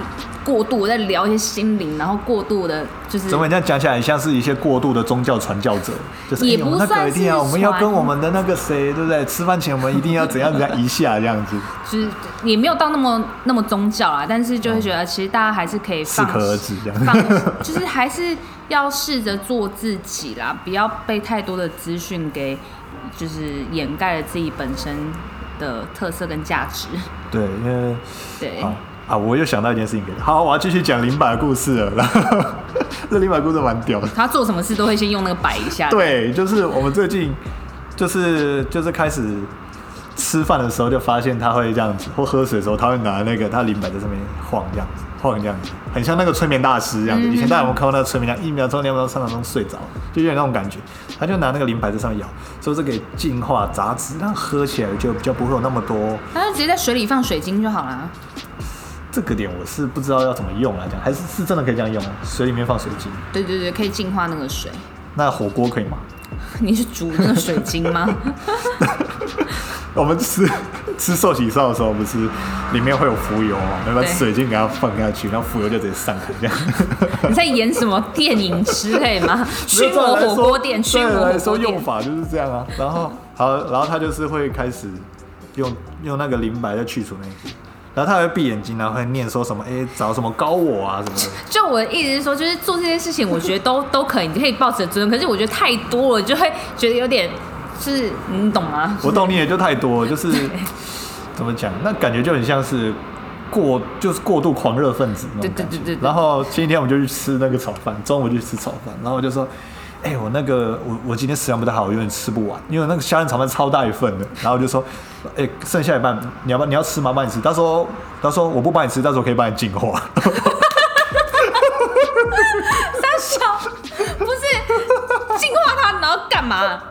过度地在聊一些心灵，然后过度的就是怎么这样讲起来，很像是一些过度的宗教传教者，就是也不算个一定要，我们要跟我们的那个谁，对不对？吃饭前我们一定要怎样怎样一下这样子，就是也没有到那么那么宗教啊，但是就会觉得其实大家还是可以放适可而止这样。放，就是还是要试着做自己啦，不要被太多的资讯给就是掩盖了自己本身的特色跟价值。对，因为对，啊啊，我又想到一件事情。好，我要继续讲灵摆的故事了。然 <laughs> 后这灵摆故事蛮屌的。他做什么事都会先用那个摆一下。，对，就是我们最近就是就是开始吃饭的时候，就发现他会这样子，或喝水的时候，他会拿那个他灵摆在上面晃这样子，晃这样子，很像那个催眠大师这样子。嗯以前大家有没有看过那个催眠家，一秒钟、两秒钟、三秒钟睡着，就有点那种感觉。他就拿那个灵摆在上面咬，说这可以净化杂质，让喝起来就比较不会有那么多。他就直接在水里放水晶就好啦。这个点我是不知道要怎么用来讲，还是是真的可以这样用啊？水里面放水晶，对对对，可以净化那个水。那火锅可以吗？<laughs> 你是煮那个水晶吗？<laughs> 我们吃吃寿喜烧的时候，不是里面会有浮油嘛？那把水晶给它放下去，然后浮油就直接散开，这样。<laughs> 你在演什么电影之类吗？驱魔火锅店，驱魔来说火锅店。用法就是这样啊。然后好，然后他就是会开始用用那个灵白在去除那个，然后他还会闭眼睛，然后会念说什么，哎、找什么高我啊什么的。<laughs> 就我的意思是说，就是做这件事情，我觉得都 <laughs> 都可以，你可以抱持尊重。可是我觉得太多了，就会觉得有点，是你懂吗？我懂你也就太多了，就是 <laughs> 怎么讲，那感觉就很像是过就是过度狂热分子那种感觉。对对对对对然后前几天我们就去吃那个炒饭，中午就去吃炒饭，然后我就说。哎、我那个我我今天食量不太好，我有点吃不完，因为那个虾仁炒饭超大一份的。然后我就说，哎、剩下一半你要不你要吃吗？帮你吃。他说他说我不帮你吃，但是我可以帮你进化。三小不是进化它，然后干嘛？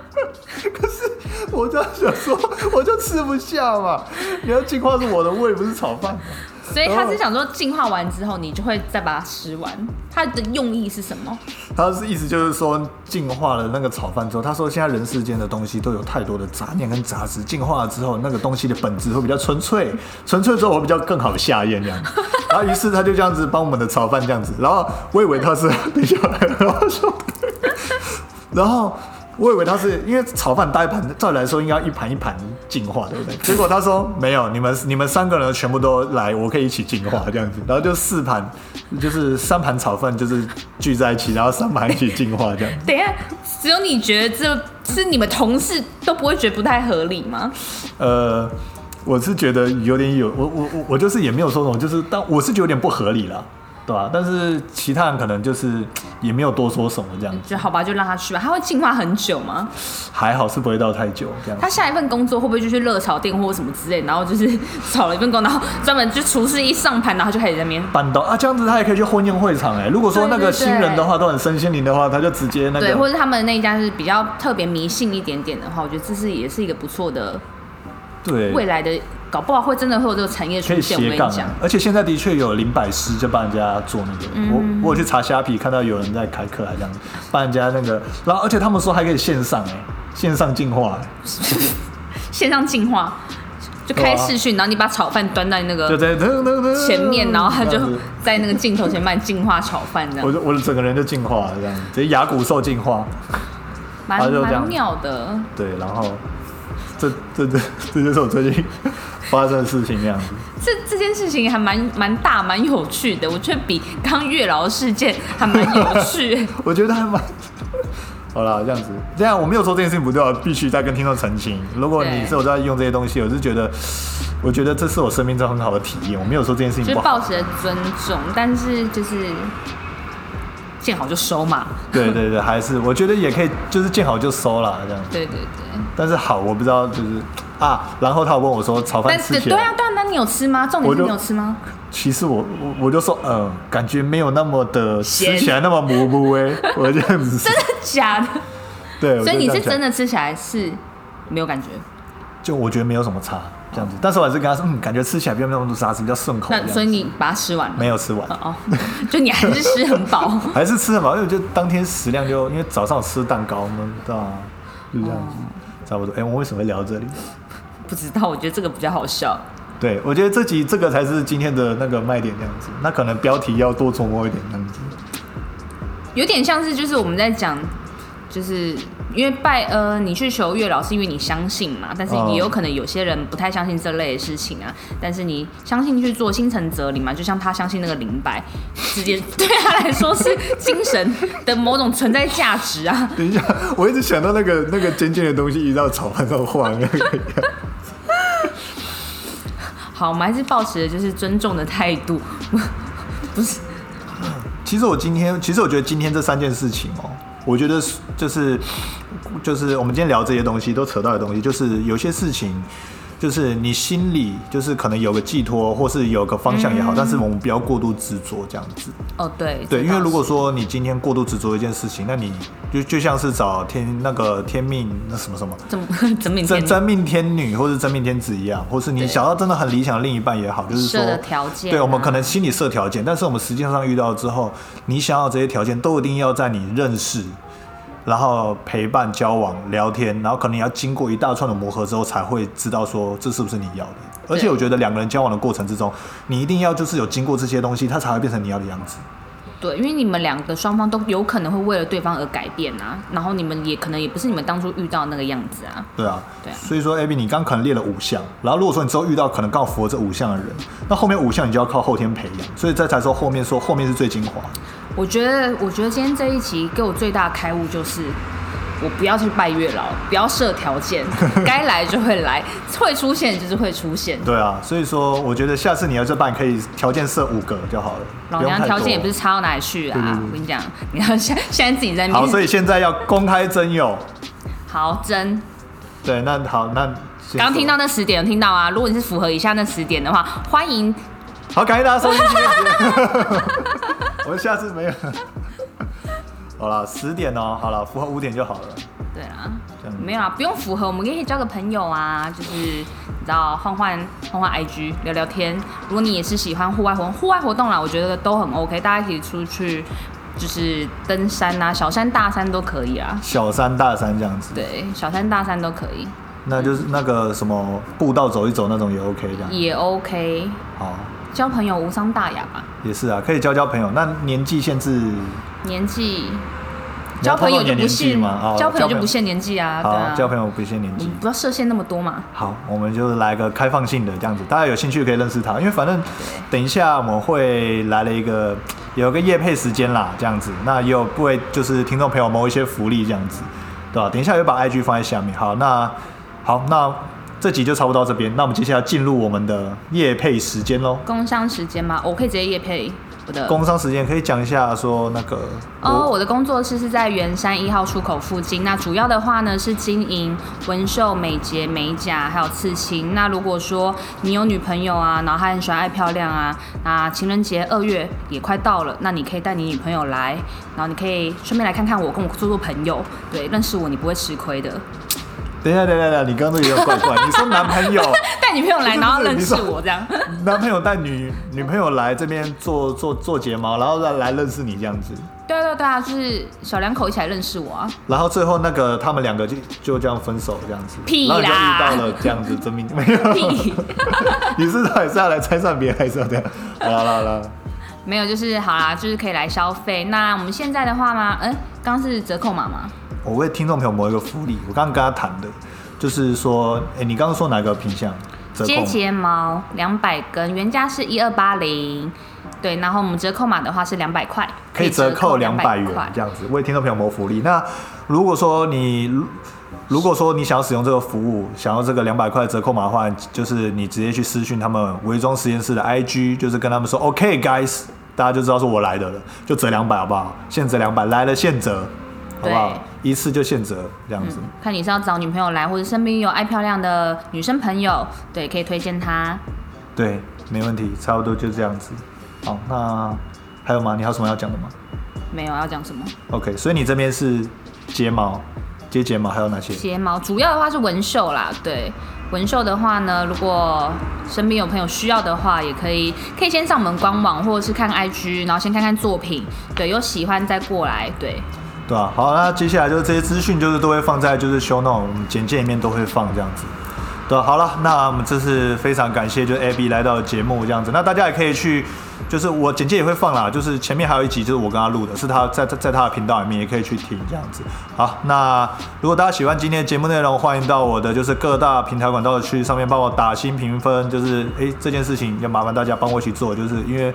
可是我就想说，我就吃不下嘛。你要进化是我的胃，不是炒饭。所以他是想说，净化完之后，你就会再把它吃完。他的用意是什么？他是意思就是说，净化了那个炒饭之后，他说现在人世间的东西都有太多的杂念跟杂质，净化了之后，那个东西的本质会比较纯粹，纯粹之后会比较更好下咽这样。然后于是他就这样子帮我们的炒饭这样子，然后我以为他是比较，<laughs> 然后说，然后。我以为他是因为炒饭大一盘，照理来说应该一盘一盘净化，对不对？<laughs> 结果他说没有，你们你们三个人全部都来，我可以一起净化这样子，然后就四盘，就是三盘炒饭就是聚在一起，然后三盘一起净化这样。<laughs> 等一下，只有你觉得这是你们同事都不会觉得不太合理吗？呃，我是觉得有点有，我我我我就是也没有说什么，就是但我是觉得有点不合理啦，对吧、但是其他人可能就是也没有多说什么这样子，就好吧，就让他去吧。他会进化很久吗？还好是不会到太久这样。他下一份工作会不会就去热炒店或什么之类，然后就是找了一份工，然后专门就厨师一上盘，然后就开始在那边。搬到啊，这样子他也可以去婚宴会场哎、如果说那个新人的话都很身心灵的话，他就直接那个对，或个者他们那一家是比较特别迷信一点点的话，我觉得这是也是一个不错的对。未来的，搞不好会真的会有这个产业可以出现。我跟斜杠、你讲。啊，，而且现在的确有林百师就帮人家做那个，嗯。我我有去查虾皮看到有人在开课还这样。子，帮人家那个，然后而且他们说还可以线上哎、线上进化、欸。<laughs> 线上进化，就开视讯，然后你把炒饭端在那个就在前面，然后他就在那个镜头前面净化炒饭，这样。我就我的整个人就进化了，这样直接牙骨兽进化。蛮蛮妙的。对，然后这这这这就是我最近发生的事情，这样子。这这件事情还蛮蛮大蛮有趣的，我觉得比刚刚月老事件还蛮有趣。<laughs> 我觉得还蛮。好啦，这样子，这样我没有说这件事情不对啊，必须再跟听众澄清。如果你是我在用这些东西，我是觉得，我觉得这是我生命中很好的体验。我没有说这件事就是情不好。抱持着尊重，但是就是见好就收嘛。对对对，还是我觉得也可以，就是见好就收了，这样。对对对，但是好，我不知道，就是啊，然后他有问我说炒饭但吃起来，是对啊对啊，那你有吃吗？重点是你有吃吗？其实我我我就说，嗯，感觉没有那么的吃起来那么模糊哎，我这样子说，<laughs> 假的。对，所以你是真，的吃起来是没有感觉？就我觉得没有什么差这样子，但是我还是跟他说，嗯，感觉吃起来没有那么多沙子，比较顺口。那所以你把它吃完了？没有吃完，哦，<laughs> 就你还是吃很饱。<laughs> 还是吃很饱，因为我就当天食量就因为早上有吃蛋糕嘛，对吧？就这样子，差不多。哎、我们为什么会聊这里？不知道，我觉得这个比较好笑。对，我觉得这集这个才是今天的那个卖点，这样子。那可能标题要多琢磨一点，这样子。有点像是就是我们在讲，就是因为拜呃，你去求月老是因为你相信嘛，但是哦也有可能有些人不太相信这类的事情啊。但是你相信去做心诚则灵嘛，就像他相信那个灵摆，直接 <laughs> 对他来说是精神的某种存在价值啊。等一下，我一直想到那个那个尖尖的东西移到炒饭上画面。好，我们还是保持的就是尊重的态度，<laughs> 不是其实我今天，其实我觉得今天这三件事情哦，我觉得是就是就是我们今天聊这些东西都扯到的东西，就是有些事情。就是你心里就是可能有个寄托，或是有个方向也好，但是我们不要过度执着这样子。哦，对对，因为如果说说你今天过度执着一件事情，那你就就像是找天那个天命那什么什么怎么怎么 <laughs> 真真命天女或是真命天子一样，或是你想要真的很理想的另一半也好，就是说条件啊对我们可能心里设条件，但是我们实际上遇到之后，你想要这些条件都一定要在你认识。然后陪伴、交往、聊天，然后可能要经过一大串的磨合之后，才会知道说这是不是你要的。而且我觉得两个人交往的过程之中，你一定要就是有经过这些东西，它才会变成你要的样子。对，因为你们两个双方都有可能会为了对方而改变啊，然后你们也可能也不是你们当初遇到那个样子啊。对啊，对啊所以说，Abby，你刚可能列了五项，然后如果说你之后遇到可能刚好符合这五项的人，那后面五项你就要靠后天培养，所以这才说后面说后面是最精华。我觉得，我觉得今天这一集给我最大的开悟就是，我不要去拜月老，不要设条件，<laughs> 该来就会来，会出现就是会出现。对啊，所以说我觉得下次你要这办可以条件设五个就好了，老娘条件也不是差到哪里去啊！我跟你讲，你要现现在自己在好，所以现在要公开征友。好真。对，那好，那先刚听到那十点有听到啊？如果你是符合以下那十点的话，欢迎好，感谢大家收听今天节目。<laughs> 我们下次没有。好了，十点哦，好了，符合五点就好了。对啊没有啊，不用符合，我们可以交个朋友啊，就是你知道换换换换 IG 聊聊天。如果你也是喜欢户外活动，户外活动啦，我觉得都很 OK，大家可以出去就是登山啊，小山大山都可以啊。小山大山这样子，对，小山大山都可以，那就是那个什么步道走一走那种也 OK 这样。也 OK。好，交朋友无伤大雅吧，也是啊，可以交交朋友。那年纪限制，年纪交朋友就不限吗？哦交朋友就不限年纪啊，对交朋友不限年纪。不要设限那么多嘛。好，我们就来个开放性的这样子，大家有兴趣可以认识他，因为反正等一下我们会来了一个有个夜配时间啦，这样子，那也有为就是听众朋友谋一些福利这样子，对吧？等一下也会把 IG 放在下面。好，那好，那这集就差不多到这边，那我们接下来进入我们的夜配时间喽。工商时间吗？我可以直接夜配我的工商时间可以讲一下说那个哦，我的工作室是在圆山一号出口附近。那主要的话呢是经营纹绣、美睫、美甲，还有刺青。那如果说你有女朋友啊，然后她很喜欢爱漂亮啊，那情人节二月也快到了，那你可以带你女朋友来，然后你可以顺便来看看我，跟我做做朋友。对，认识我你不会吃亏的。等一下，等一下，等一下，你刚刚那个有点怪怪。你说男朋友，<laughs> 带女朋友来，然后认识我这样。<laughs> 男朋友带女女朋友来这边做做做睫毛，然后再来认识你这样子，对啊对啊对啊，就是小两口一起来认识我啊。然后最后那个他们两个就就这样分手这样子，屁然后就啦遇到了这样子真命没有？<laughs> 屁你是到底是要来拆散别人，还是要这样？好了好了，没有，就是好啦，就是可以来消费。那我们现在的话吗？嗯，刚刚是折扣码吗？我为听众朋友谋一个福利，我刚刚跟他谈的，就是说，哎、你刚刚说哪个品相接吗？睫毛两百根，原价是一二八零，对，然后我们折扣码的话是两百块，可以折扣两百元块这样子，为听众朋友谋福利。那如果说你如如果说你想要使用这个服务，想要这个两百块折扣码的话，就是你直接去私讯他们伪装实验室的 IG，就是跟他们说 OK guys，大家就知道是我来的了，就折两百好不好？现折两百，来了现折，好不好对？一次就现折这样子。看你是要找女朋友来，或者身边有爱漂亮的女生朋友，对，可以推荐她。对，没问题，差不多就这样子。好，那还有吗？你还有什么要讲的吗没有要讲什么？OK，所以你这边是睫毛、接睫毛，还有哪些？睫毛，主要的话是纹绣啦。对，纹绣的话呢，如果身边有朋友需要的话，也可以可以先上我们官网或者是看 IG，然后先看看作品，对，有喜欢再过来，对。对啊，好，那接下来就是这些资讯，就是都会放在就是 show note 简介里面都会放这样子。对，好了，那我们这次非常感谢就是 AB 来到节目这样子，那大家也可以去，就是我简介也会放啦，就是前面还有一集就是我跟他录的，是他在在他的频道里面也可以去听这样子。好，那如果大家喜欢今天的节目内容，欢迎到我的就是各大平台管道去上面帮我打新评分，就是诶这件事情要麻烦大家帮我一起做，就是因为。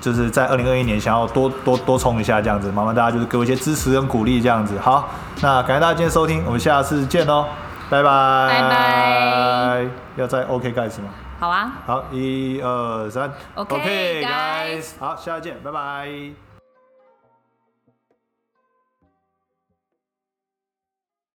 就是在二零二一年想要多多多冲一下这样子，麻烦大家就是给我一些支持跟鼓励这样子。好，那感谢大家今天收听，我们下次见喽，拜拜。拜拜。要再 OK guys 吗？好啊。好，一二三。OK guys。好，下次见，拜拜。